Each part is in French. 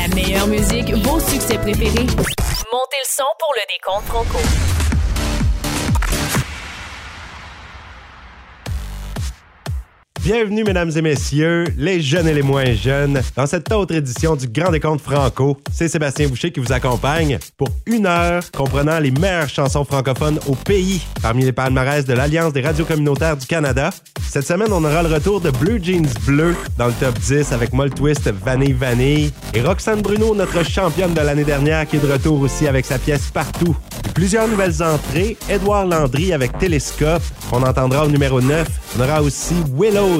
La meilleure musique, vos succès préférés. Montez le son pour le décompte Franco. Bienvenue, mesdames et messieurs, les jeunes et les moins jeunes, dans cette autre édition du Grand Décompte Franco. C'est Sébastien Boucher qui vous accompagne pour une heure comprenant les meilleures chansons francophones au pays, parmi les palmarès de l'Alliance des radios communautaires du Canada. Cette semaine, on aura le retour de Blue Jeans Bleu dans le top 10 avec Moll Twist Vanille Vanille et Roxane Bruno, notre championne de l'année dernière, qui est de retour aussi avec sa pièce Partout. Plusieurs nouvelles entrées, Édouard Landry avec Télescope, on entendra au numéro 9. On aura aussi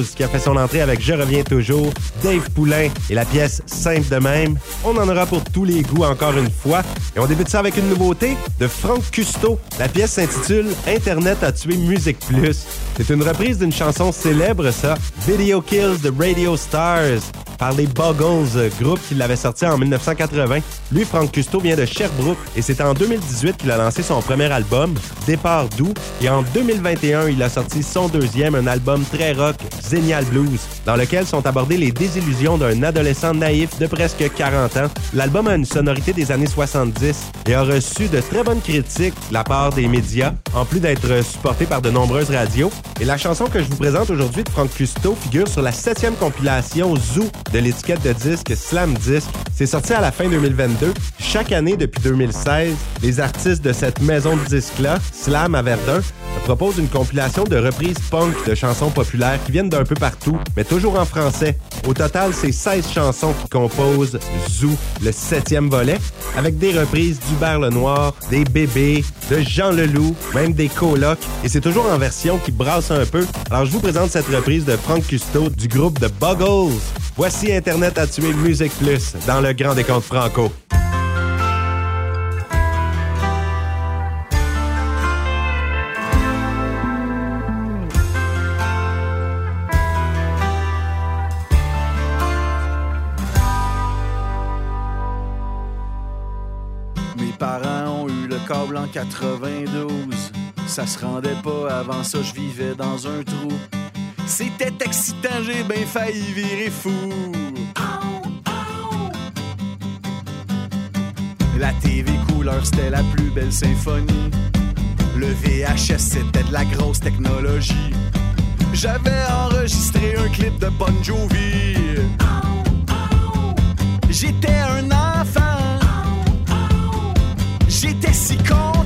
Qui a fait son entrée avec Je reviens toujours, Dave Poulain et la pièce Simple de même. On en aura pour tous les goûts encore une fois. Et on débute ça avec une nouveauté de Franck Custo. La pièce s'intitule Internet a tué Musique Plus. C'est une reprise d'une chanson célèbre, ça, Video Kills the Radio Stars par les Buggles, groupe qui l'avait sorti en 1980. Lui, Franck Custo, vient de Sherbrooke et c'est en 2018 qu'il a lancé son premier album, Départ doux, et en 2021, il a sorti son deuxième, un album très rock, Zenial Blues, dans lequel sont abordées les désillusions d'un adolescent naïf de presque 40 ans. L'album a une sonorité des années 70 et a reçu de très bonnes critiques de la part des médias, en plus d'être supporté par de nombreuses radios. Et la chanson que je vous présente aujourd'hui de Franck Custo figure sur la septième compilation Zoo de l'étiquette de disque Slam Disc. C'est sorti à la fin 2022. Chaque année depuis 2016, les artistes de cette maison de disques-là, Slam à Verdun, proposent une compilation de reprises punk de chansons populaires qui viennent d'un peu partout, mais toujours en français. Au total, c'est 16 chansons qui composent Zoo, le septième volet, avec des reprises d'Hubert Lenoir, des bébés, de Jean Leloup, même des colocs, et c'est toujours en version qui brasse un peu. Alors je vous présente cette reprise de Frank Custo du groupe The Buggles. Voici Internet a tué Musique Plus dans le Grand Décompte Franco. 92. Ça se rendait pas, avant ça je vivais dans un trou. C'était excitant, j'ai bien failli virer fou. La TV couleur, c'était la plus belle symphonie. Le VHS, c'était de la grosse technologie. J'avais enregistré un clip de Bon Jovi. J'étais un enfant. J'étais si content.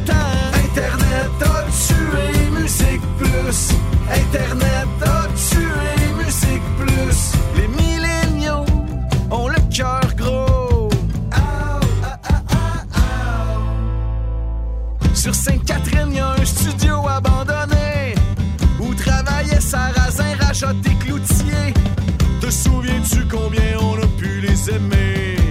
Internet a tué Musique Plus? Internet a tué Musique Plus? Les milléniaux ont le cœur gros. Ow, ow. Sur Sainte-Catherine, y a un studio abandonné où travaillait Sarrazin, Rajot et Cloutier. Te souviens-tu combien on a pu les aimer?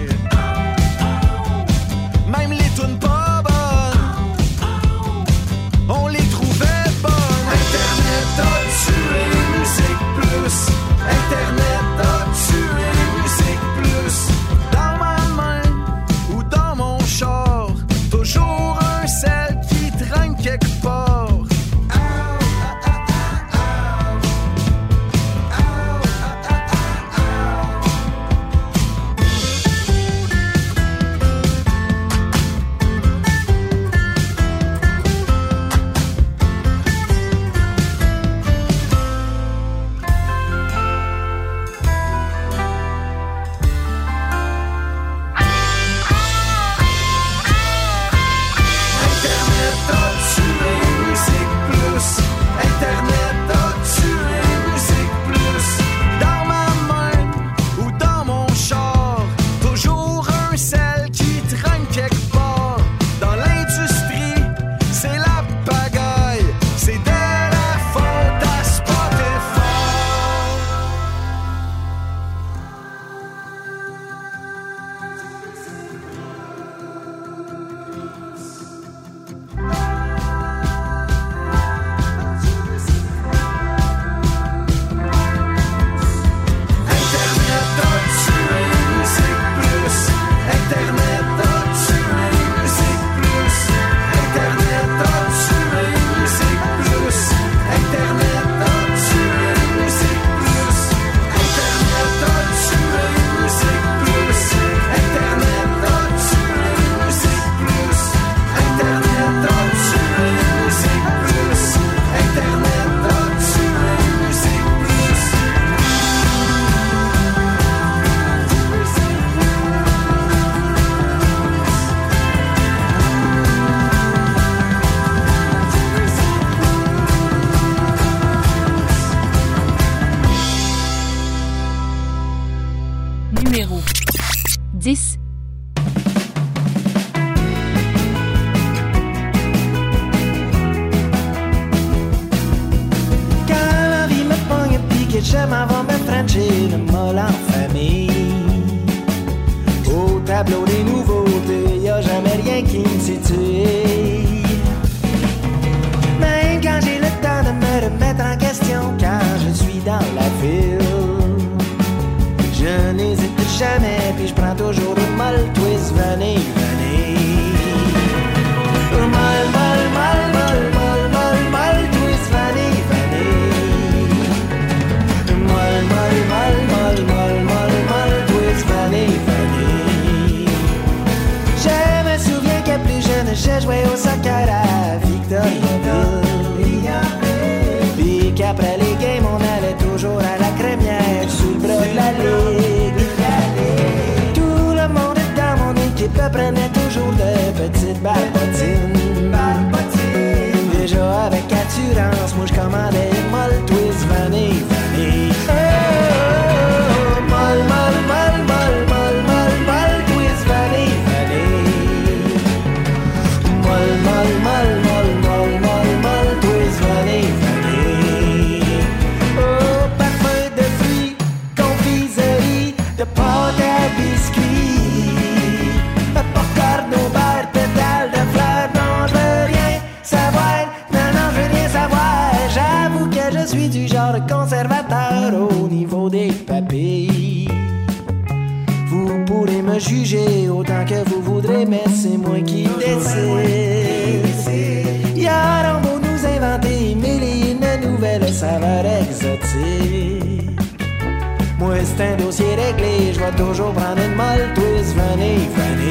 Toujours prendre une molle twist, venez, venez.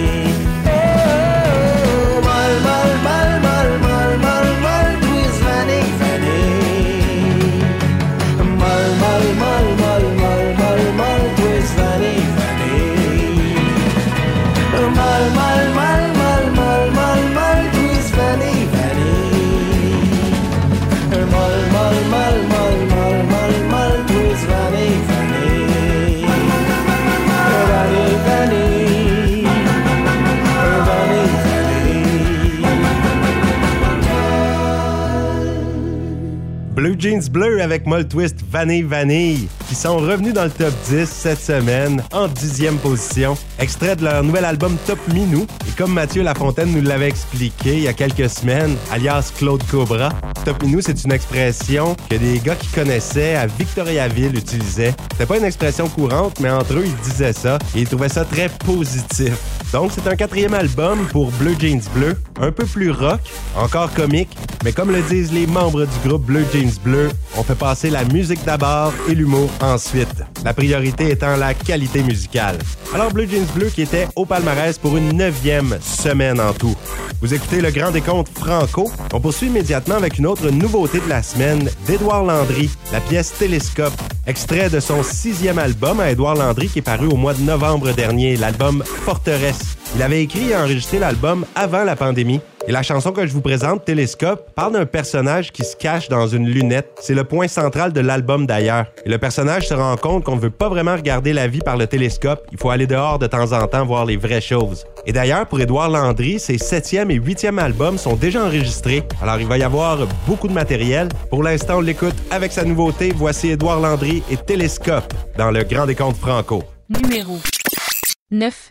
Jeans Bleu avec Molle Twist Vanille Vanille, qui sont revenus dans le top 10 cette semaine, en dixième position. Extrait de leur nouvel album Top Minou. Et comme Mathieu Lafontaine nous l'avait expliqué il y a quelques semaines, alias Claude Cobra, Top Minou, c'est une expression que des gars qui connaissaient à Victoriaville utilisaient. C'était pas une expression courante, mais entre eux, ils disaient ça et ils trouvaient ça très positif. Donc, c'est un quatrième album pour Bleu Jeans Bleu, un peu plus rock, encore comique, mais comme le disent les membres du groupe Bleu Jeans Bleu, on fait passer la musique d'abord et l'humour ensuite. La priorité étant la qualité musicale. Alors, Bleu Jeans Bleu qui était au palmarès pour une neuvième semaine en tout. Vous écoutez le grand décompte franco. On poursuit immédiatement avec une autre nouveauté de la semaine d'Édouard Landry, la pièce Télescope, extrait de son sixième album à Édouard Landry qui est paru au mois de novembre dernier, l'album Forteresse. Il avait écrit et enregistré l'album avant la pandémie. Et la chanson que je vous présente, Télescope, parle d'un personnage qui se cache dans une lunette. C'est le point central de l'album d'ailleurs. Et le personnage se rend compte qu'on ne veut pas vraiment regarder la vie par le télescope. Il faut aller dehors de temps en temps voir les vraies choses. Et d'ailleurs, pour Édouard Landry, ses septième et huitième albums sont déjà enregistrés. Alors il va y avoir beaucoup de matériel. Pour l'instant, on l'écoute avec sa nouveauté. Voici Édouard Landry et Télescope dans le Grand Décompte Franco. Numéro 9.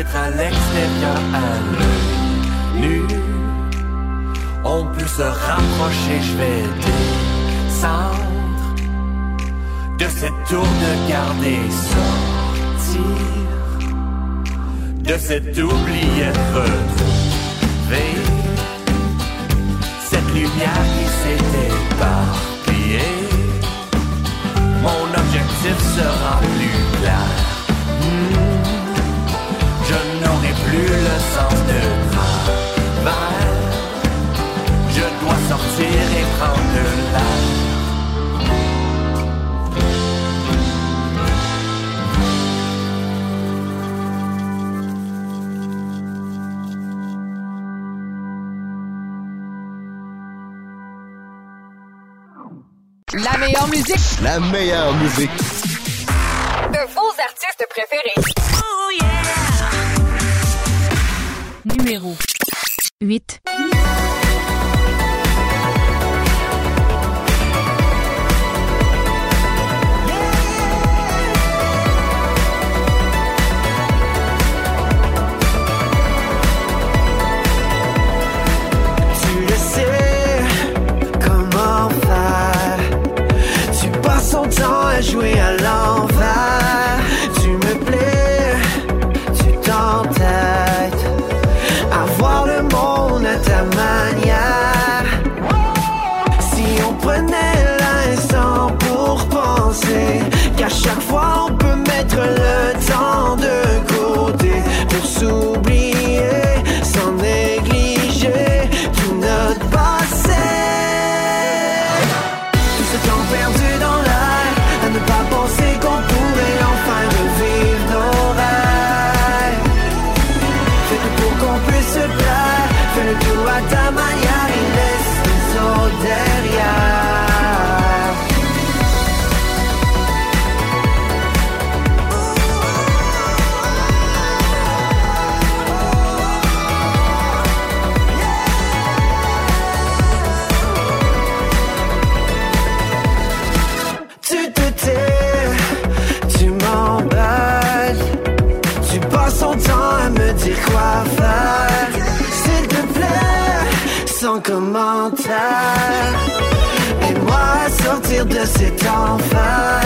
être à l'extérieur à l'œil nu. On peut se rapprocher, je vais descendre de cette tour de garder sortir de cet oubli être retrouvé. Cette lumière qui s'est éparpillée, mon objectif sera plus clair. Hmm plus le sens de travers. Je dois sortir et prendre l'air. La meilleure musique. La meilleure musique. De vos artistes préférés. Oh yeah. Numéro 8. Salut, sais comment va Tu passes ton temps à jouer à l'envers. de cet enfer.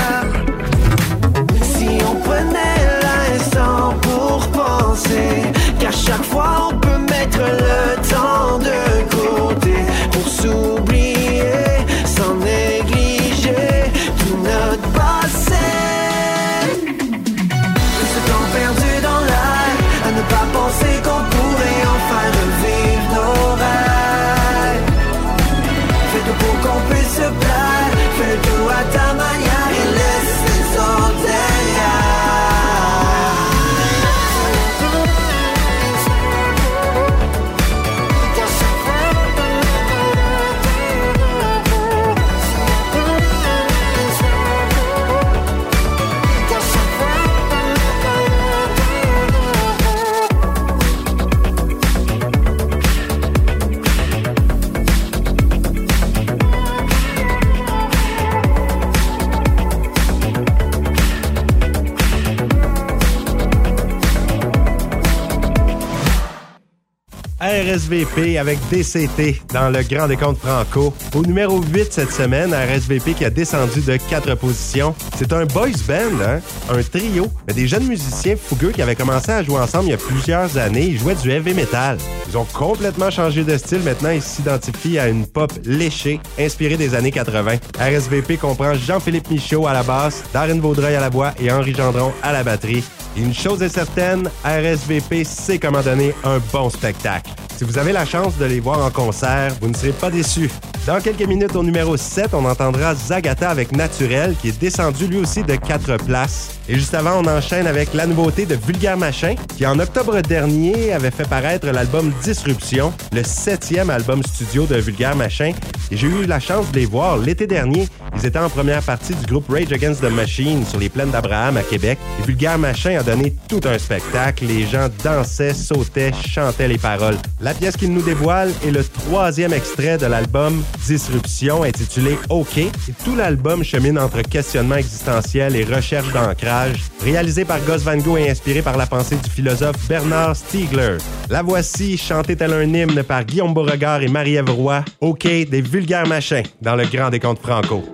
RSVP avec DCT dans le Grand Décompte Franco. Au numéro 8 cette semaine, RSVP qui a descendu de 4 positions. C'est un boys band, hein? un trio, mais des jeunes musiciens fougueux qui avaient commencé à jouer ensemble il y a plusieurs années. Ils jouaient du heavy metal. Ils ont complètement changé de style. Maintenant, ils s'identifient à une pop léchée, inspirée des années 80. RSVP comprend Jean-Philippe Michaud à la basse, Darren Vaudreuil à la voix et Henri Gendron à la batterie. Une chose est certaine, RSVP sait comment donner un bon spectacle. Si vous avez la chance de les voir en concert, vous ne serez pas déçus. Dans quelques minutes, au numéro 7, on entendra Zagata avec Naturel, qui est descendu lui aussi de 4 places. Et juste avant, on enchaîne avec la nouveauté de Vulgaire Machin, qui en octobre dernier avait fait paraître l'album Disruption, le septième album studio de Vulgaire Machin. Et j'ai eu la chance de les voir l'été dernier. Ils étaient en première partie du groupe Rage Against the Machine sur les plaines d'Abraham à Québec. Et Vulgaire Machin a donné tout un spectacle. Les gens dansaient, sautaient, chantaient les paroles. La pièce qu'ils nous dévoilent est le troisième extrait de l'album Disruption intitulé OK. Et tout l'album chemine entre questionnement existentiel et recherche d'ancrage. Réalisé par Gus Van Gogh et inspiré par la pensée du philosophe Bernard Stiegler. La voici, chantée tel un hymne par Guillaume Beauregard et Marie-Ève Roy. OK, des vulgaires machins dans le Grand Décompte Franco.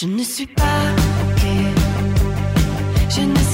Je ne suis pas ok. Je ne sais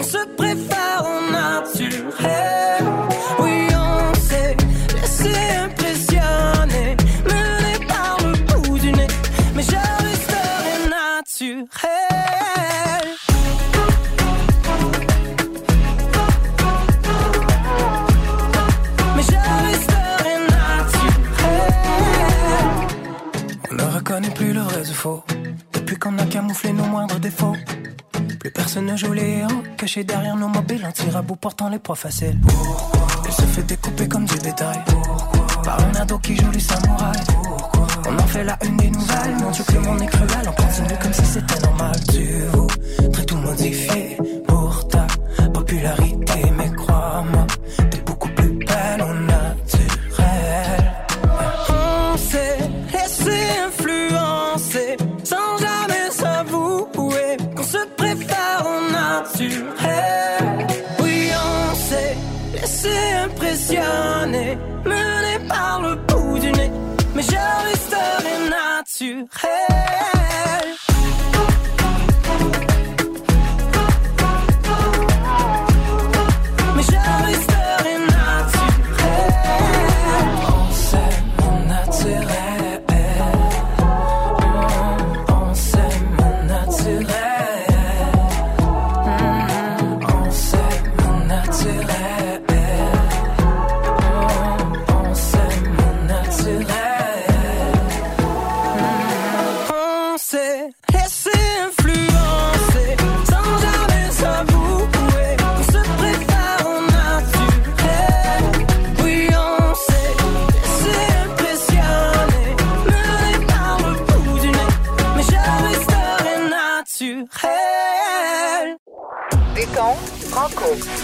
Cause derrière nos mobiles, un tir à bout portant les proies faciles. Pourquoi Elle se fait découper comme du bétail. Pourquoi Par un ado qui joue les samouraïs. Pourquoi On en fait la une des nouvelles. Mon Dieu, que le est cruel. On continue comme si c'était normal. Tu vous très tout modifié pour ta popularité.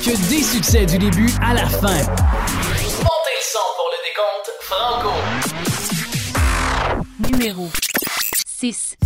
que des succès du début à la fin. Montez le son pour le décompte Franco. Numéro 6.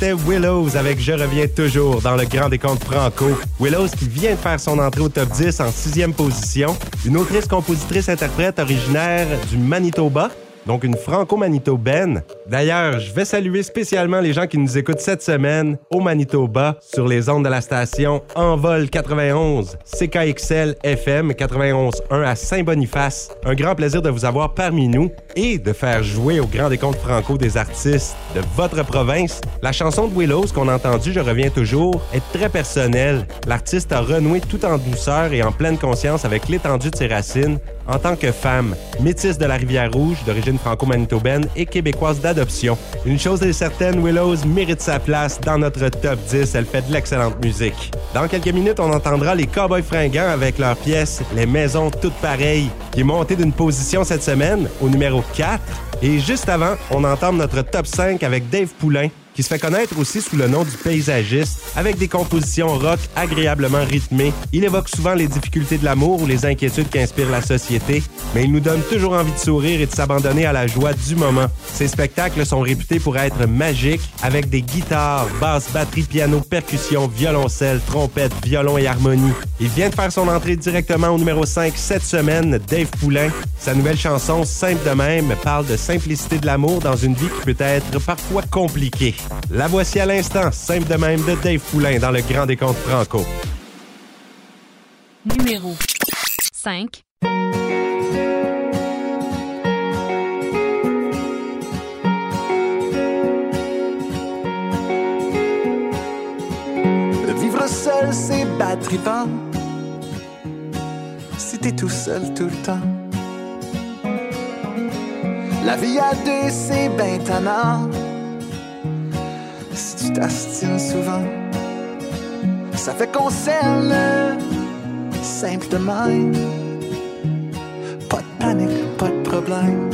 C'était Willows avec Je reviens toujours dans le grand décompte franco. Willows qui vient de faire son entrée au top 10 en sixième position. Une autrice, compositrice, interprète originaire du Manitoba donc une franco-manitobaine. D'ailleurs, je vais saluer spécialement les gens qui nous écoutent cette semaine au Manitoba sur les ondes de la station Envol 91, CKXL FM 91.1 à Saint-Boniface. Un grand plaisir de vous avoir parmi nous et de faire jouer au Grand Décompte Franco des artistes de votre province. La chanson de Willows qu'on a entendue, Je reviens toujours, est très personnelle. L'artiste a renoué tout en douceur et en pleine conscience avec l'étendue de ses racines en tant que femme, métisse de la Rivière-Rouge, d'origine franco-manitobaine et québécoise d'adoption. Une chose est certaine, Willows mérite sa place dans notre top 10. Elle fait de l'excellente musique. Dans quelques minutes, on entendra les Cowboys fringants avec leur pièce Les Maisons toutes pareilles, qui est montée d'une position cette semaine au numéro 4. Et juste avant, on entend notre top 5 avec Dave Poulain qui se fait connaître aussi sous le nom du paysagiste, avec des compositions rock agréablement rythmées. Il évoque souvent les difficultés de l'amour ou les inquiétudes qui inspirent la société, mais il nous donne toujours envie de sourire et de s'abandonner à la joie du moment. Ses spectacles sont réputés pour être magiques, avec des guitares, basses, batterie, piano, percussions, violoncelle, trompette, violon et harmonie. Il vient de faire son entrée directement au numéro 5 cette semaine, Dave Poulain. Sa nouvelle chanson, Simple de même, parle de simplicité de l'amour dans une vie qui peut être parfois compliquée. La voici à l'instant, simple de même de Dave Poulain dans le Grand Décompte Franco. Numéro 5. Vivre seul, c'est battre vent. Si t'es tout seul tout le temps. La vie à deux, c'est ben tannant. Si tu t'astines souvent, ça fait qu'on s'aime simple même. Pas de panique, pas de problème.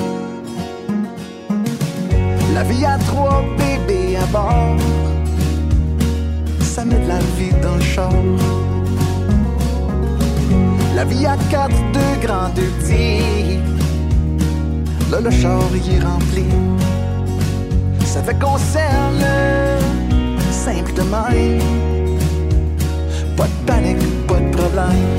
La vie à trois bébés à bord ça met de la vie dans le char. La vie à quatre, deux grands, deux petits. Là, le char y est rempli. Ça fait qu'on s'aime simple de. Pas de panique, pas de problème.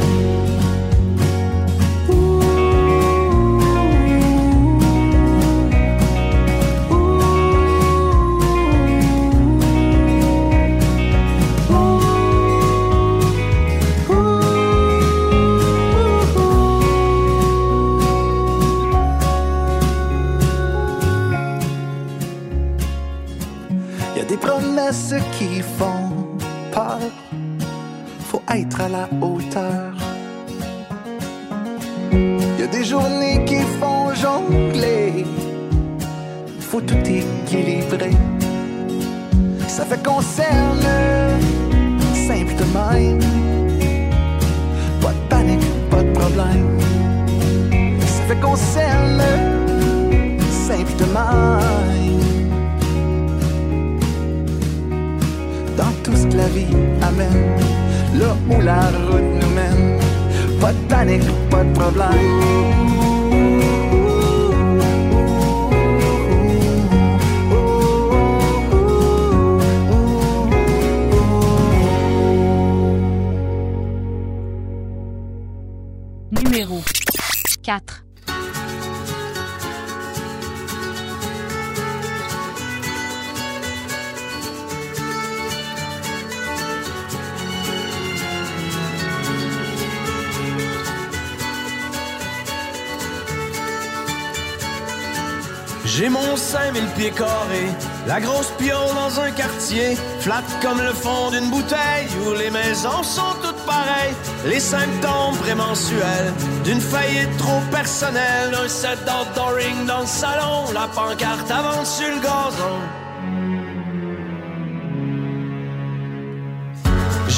J'ai mon 5000 pieds carrés, la grosse pion dans un quartier, flat comme le fond d'une bouteille, où les maisons sont toutes pareilles. Les symptômes prémensuels d'une faillite trop personnelle, un set d'outdooring dans le salon, la pancarte avance sur le gazon.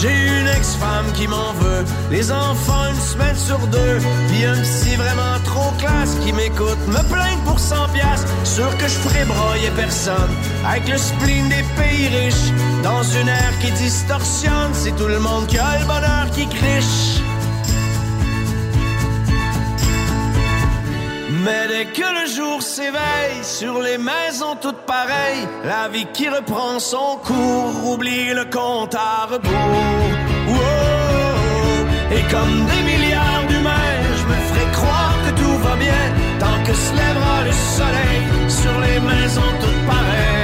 J'ai une ex-femme qui m'en veut, les enfants une semaine sur deux, puis un psy vraiment trop classe qui m'écoute, me plaindre pour 100 piastres, sûr que je ferai broyer personne, avec le spleen des pays riches, dans une ère qui distorsionne, c'est tout le monde qui a le bonheur qui criche. Mais dès que le jour s'éveille sur les maisons toutes pareilles, la vie qui reprend son cours oublie le compte à rebours. Wow. Et comme des milliards d'humains, je me ferai croire que tout va bien tant que se lèvera le soleil sur les maisons toutes pareilles.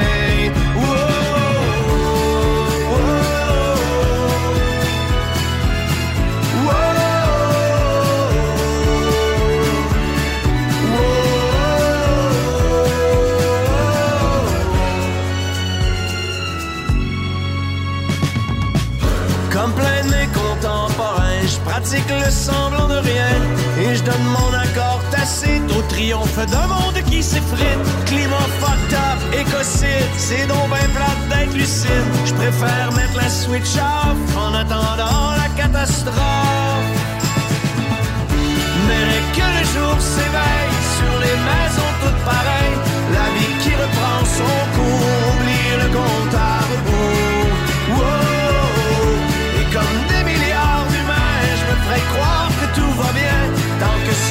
Comme plein de mes contemporains, je pratique le semblant de rien et je donne mon accord tacite au triomphe d'un monde qui s'effrite. Climat fucked up, écocide, c'est donc ben d'être lucide. Je préfère mettre la switch off en attendant la catastrophe. Mais dès que le jour s'éveille sur les maisons toutes pareilles, la vie qui reprend son cours oublie le compte à rebours.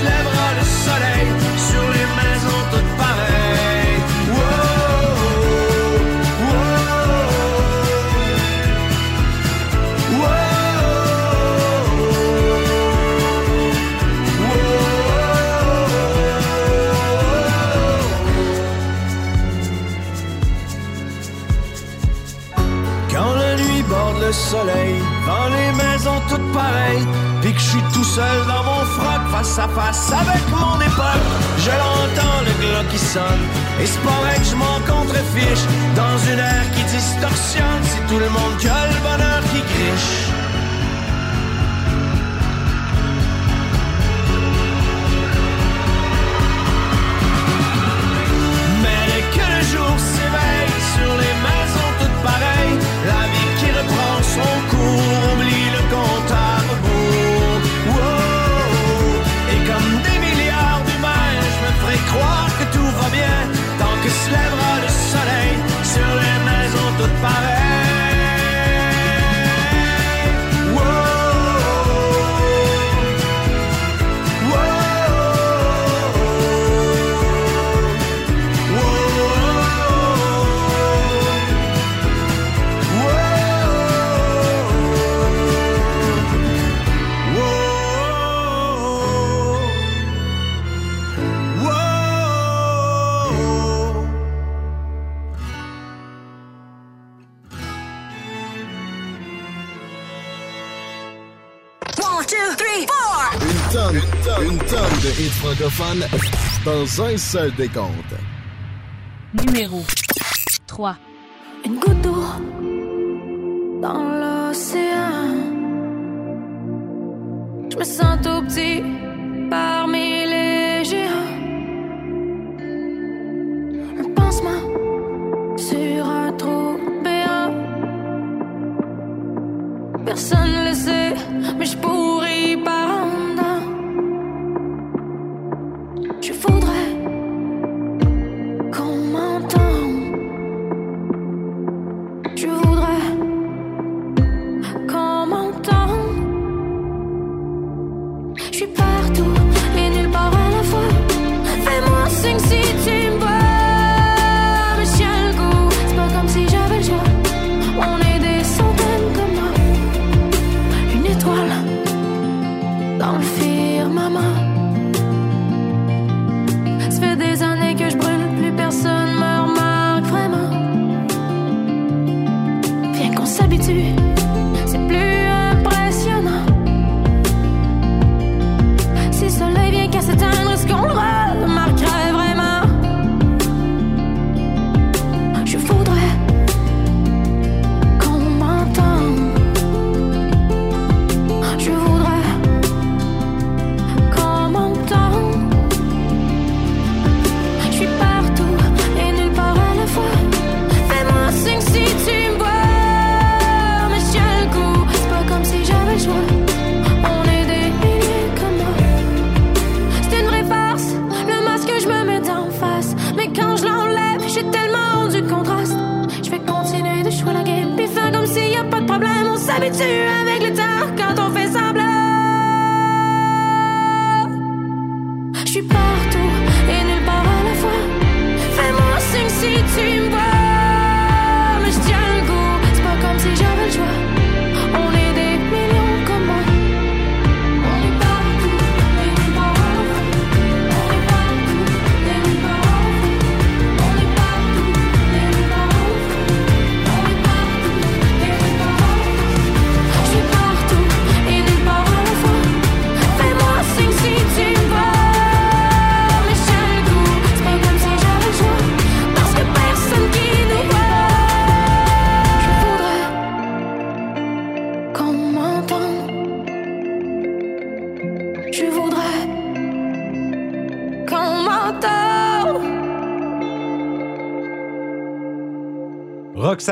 Le soleil sur les maisons toutes pareilles. Quand la nuit borde le soleil, dans les maisons toutes pareilles, puis que je suis tout seul dans mon face à face avec mon époque, je l'entends le glas qui sonne, et c'est pas vrai que je m'en contrefiche, dans une ère qui distorsionne, c'est tout le monde qui a le bonheur qui griche. Dans un seul décompte. Numéro 3. Une goutte d'eau dans l'océan.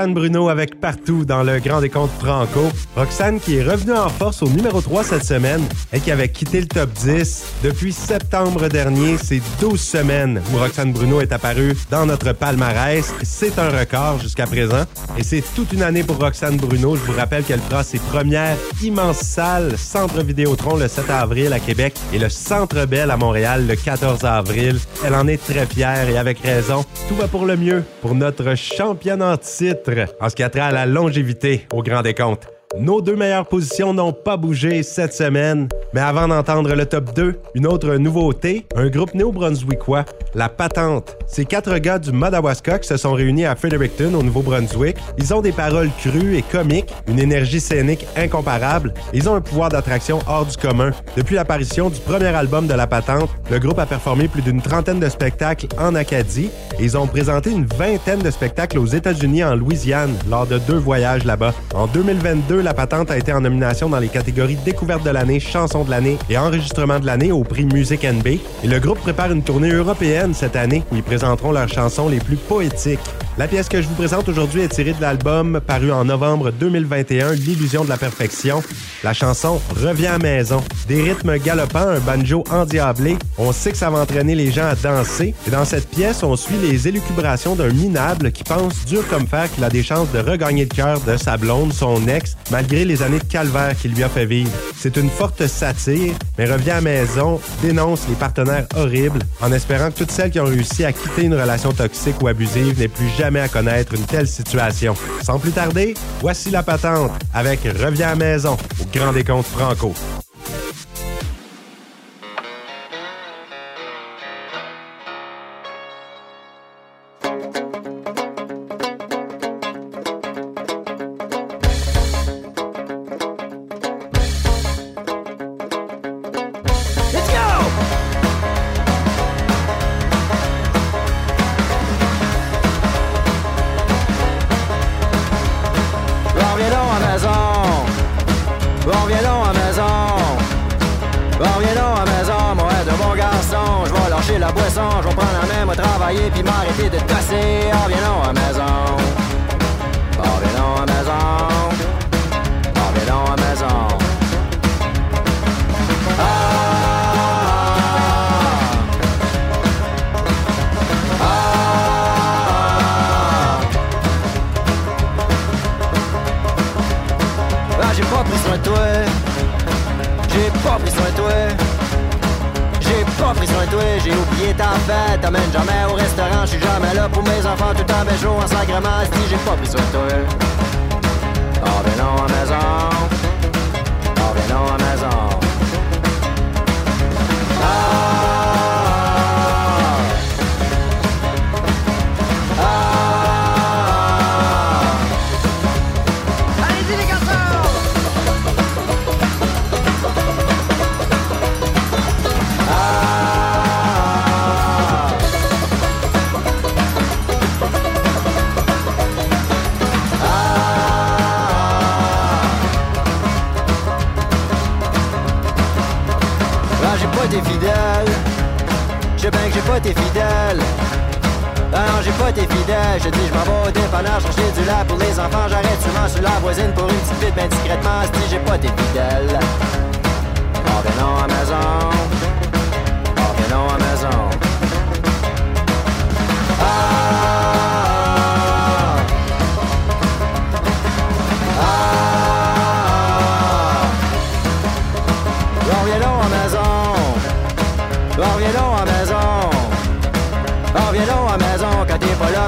Roxane Bruno avec Partout dans le Grand Décompte Franco. Roxane qui est revenue en force au numéro 3 cette semaine et qui avait quitté le top 10. Depuis septembre dernier, c'est 12 semaines où Roxane Bruno est apparue dans notre palmarès. C'est un record jusqu'à présent et c'est toute une année pour Roxane Bruno. Je vous rappelle qu'elle fera ses premières immenses salles Centre Vidéotron le 7 avril à Québec et le Centre Bell à Montréal le 14 avril. Elle en est très fière et avec raison. Tout va pour le mieux pour notre championne en titre en ce qui a trait à la longévité au Grand Décompte. Nos deux meilleures positions n'ont pas bougé cette semaine. Mais avant d'entendre le top 2, une autre nouveauté, un groupe néo-brunswickois, La Patente. Ces quatre gars du Madawaska qui se sont réunis à Fredericton au Nouveau-Brunswick. Ils ont des paroles crues et comiques, une énergie scénique incomparable. Ils ont un pouvoir d'attraction hors du commun. Depuis l'apparition du premier album de La Patente, le groupe a performé plus d'une trentaine de spectacles en Acadie et ils ont présenté une vingtaine de spectacles aux États-Unis en Louisiane lors de deux voyages là-bas. En 2022, La Patente a été en nomination dans les catégories Découverte de l'année, Chanson de l'année et Enregistrement de l'année au prix Music NB. Et le groupe prépare une tournée européenne cette année où ils présenteront leurs chansons les plus poétiques. La pièce que je vous présente aujourd'hui est tirée de l'album paru en novembre 2021, L'illusion de la perfection. La chanson Reviens à maison. Des rythmes galopants, un banjo endiablé. On sait que ça va entraîner les gens à danser. Et dans cette pièce, on suit les élucubrations d'un minable qui pense dur comme fer qu'il a des chances de regagner le cœur de sa blonde, son ex, malgré les années de calvaire qu'il lui a fait vivre. C'est une forte satire, mais Reviens à maison dénonce les partenaires horribles en espérant que toutes celles qui ont réussi à quitter une relation toxique ou abusive n'aient plus jamais à connaître une telle situation. Sans plus tarder, voici la patente avec Reviens à maison au Grand Décompte Franco. Sacrement. Si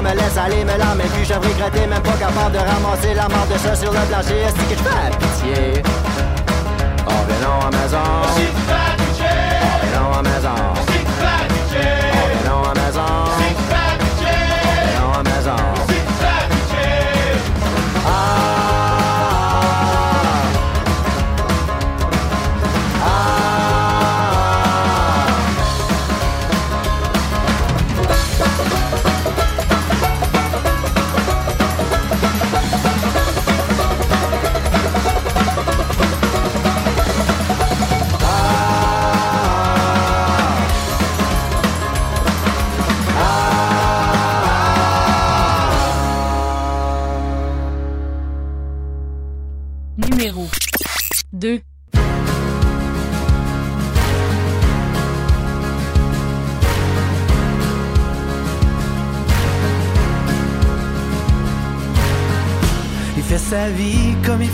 me laisse aller, me et puis je regretter, même pas capable de ramasser la marde de ça sur le plancher. Est-ce que je fais pitié? Oh, viens donc à la maison.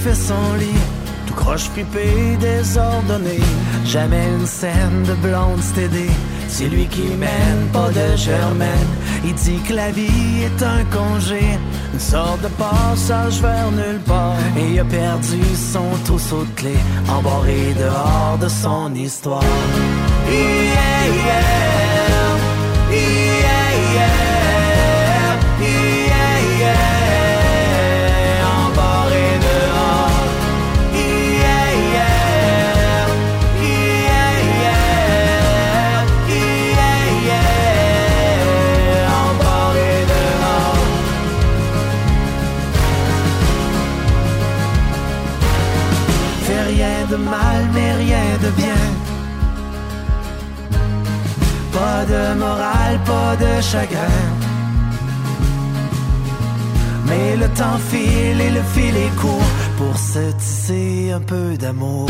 Fait son lit. Tout croche pipé, désordonné. Jamais une scène de blonde stédée. C'est lui qui mène, pas de germaine. Il dit que la vie est un congé, une sorte de passage vers nulle part. Et il a perdu son trousseau de clés, embarré dehors de son histoire. Yeah. Yeah, de morale, pas de chagrin. Mais le temps file et le fil est court pour se tisser un peu d'amour.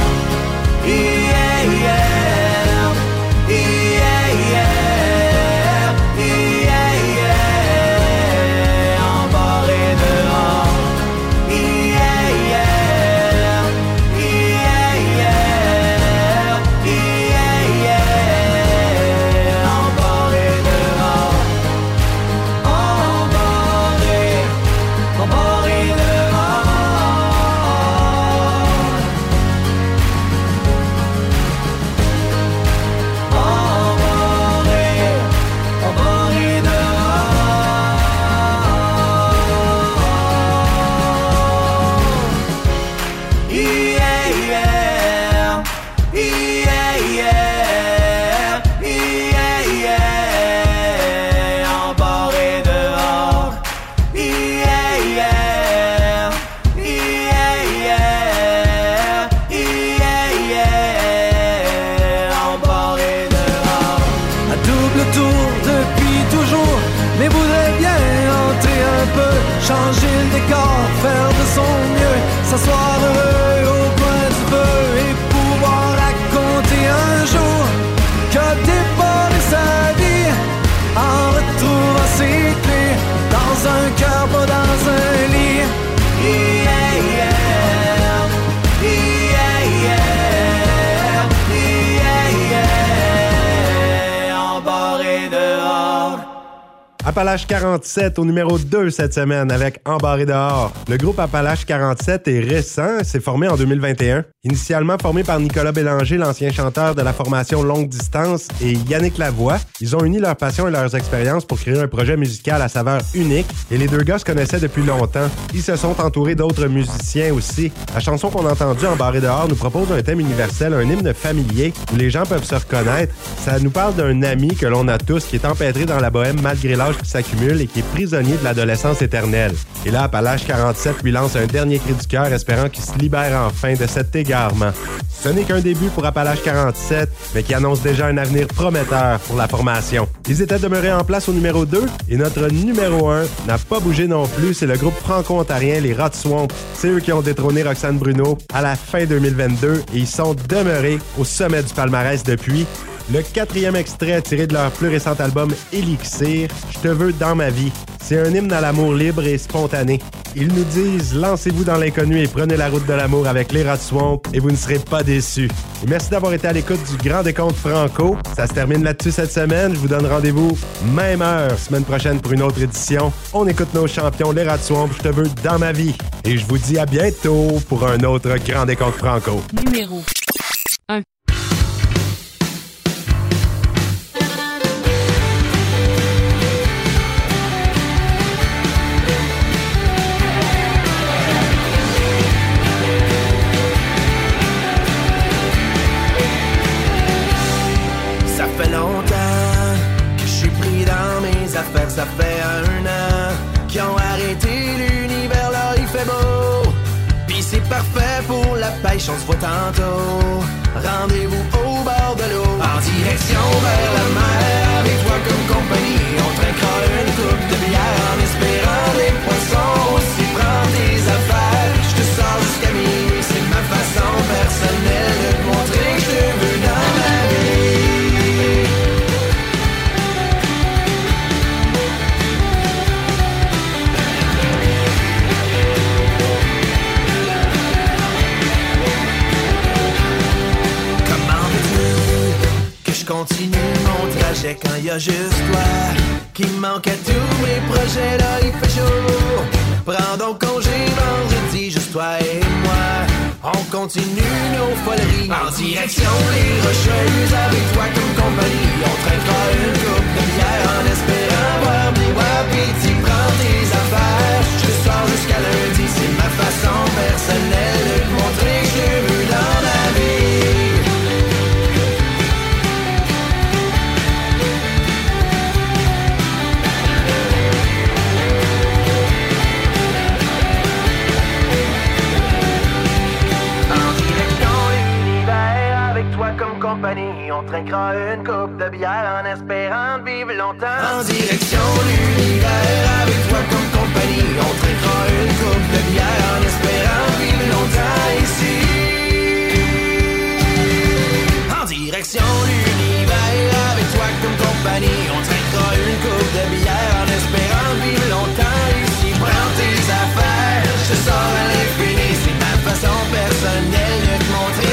Appalache 47 au numéro 2 cette semaine avec Embarré dehors. Le groupe Appalache 47 est récent, c'est formé en 2021. Initialement formé par Nicolas Bélanger, l'ancien chanteur de la formation Longue Distance, et Yannick Lavoie, ils ont uni leur passion et leurs expériences pour créer un projet musical à saveur unique. Et les deux gars se connaissaient depuis longtemps. Ils se sont entourés d'autres musiciens aussi. La chanson qu'on a entendue, Embarré dehors, nous propose un thème universel, un hymne familier où les gens peuvent se reconnaître. Ça nous parle d'un ami que l'on a tous qui est empêtré dans la bohème malgré l'âge qui s'accumule et qui est prisonnier de l'adolescence éternelle. Et là, Appalache 47 lui lance un dernier cri du cœur espérant qu'il se libère enfin de cet égarement. Ce n'est qu'un début pour Appalache 47, mais qui annonce déjà un avenir prometteur pour la formation. Ils étaient demeurés en place au numéro 2 et notre numéro 1 n'a pas bougé non plus, c'est le groupe franco-ontarien Les Rats Swamp. C'est eux qui ont détrôné Roxane Bruno à la fin 2022 et ils sont demeurés au sommet du palmarès depuis. Le quatrième extrait tiré de leur plus récent album Elixir, Je te veux dans ma vie. C'est un hymne à l'amour libre et spontané. Ils nous disent lancez-vous dans l'inconnu et prenez la route de l'amour avec les rats swamp et vous ne serez pas déçus. Et merci d'avoir été à l'écoute du Grand Décompte Franco. Ça se termine là-dessus cette semaine. Je vous donne rendez-vous même heure semaine prochaine pour une autre édition. On écoute nos champions, les rats swamp. Je te veux dans ma vie. Et je vous dis à bientôt pour un autre Grand Décompte Franco. Numéro on se voit tantôt. Rendez-vous au bord de l'eau, en direction vers la mer, déchets quand y a juste toi qui manque à tous mes projets. Là, il fait chaud. Prends donc congé vendredi, juste toi et moi. On continue nos foleries en direction les rocheuses avec toi comme compagnie. On traînera une coupe de bière en espérant voir des wapis. Tu prends tes affaires, je sors jusqu'à lundi. C'est ma façon personnelle de montrer que je vu dans compagnie, on trinquera une coupe de bière en espérant de vivre longtemps. En direction l'univers, avec toi comme compagnie, on trinquera une coupe de bière en espérant vivre longtemps ici. En direction l'univers, avec toi comme compagnie, on trinquera une coupe de bière en espérant vivre longtemps ici. Prends tes affaires, je sors à l'infini, c'est ma façon personnelle de te montrer.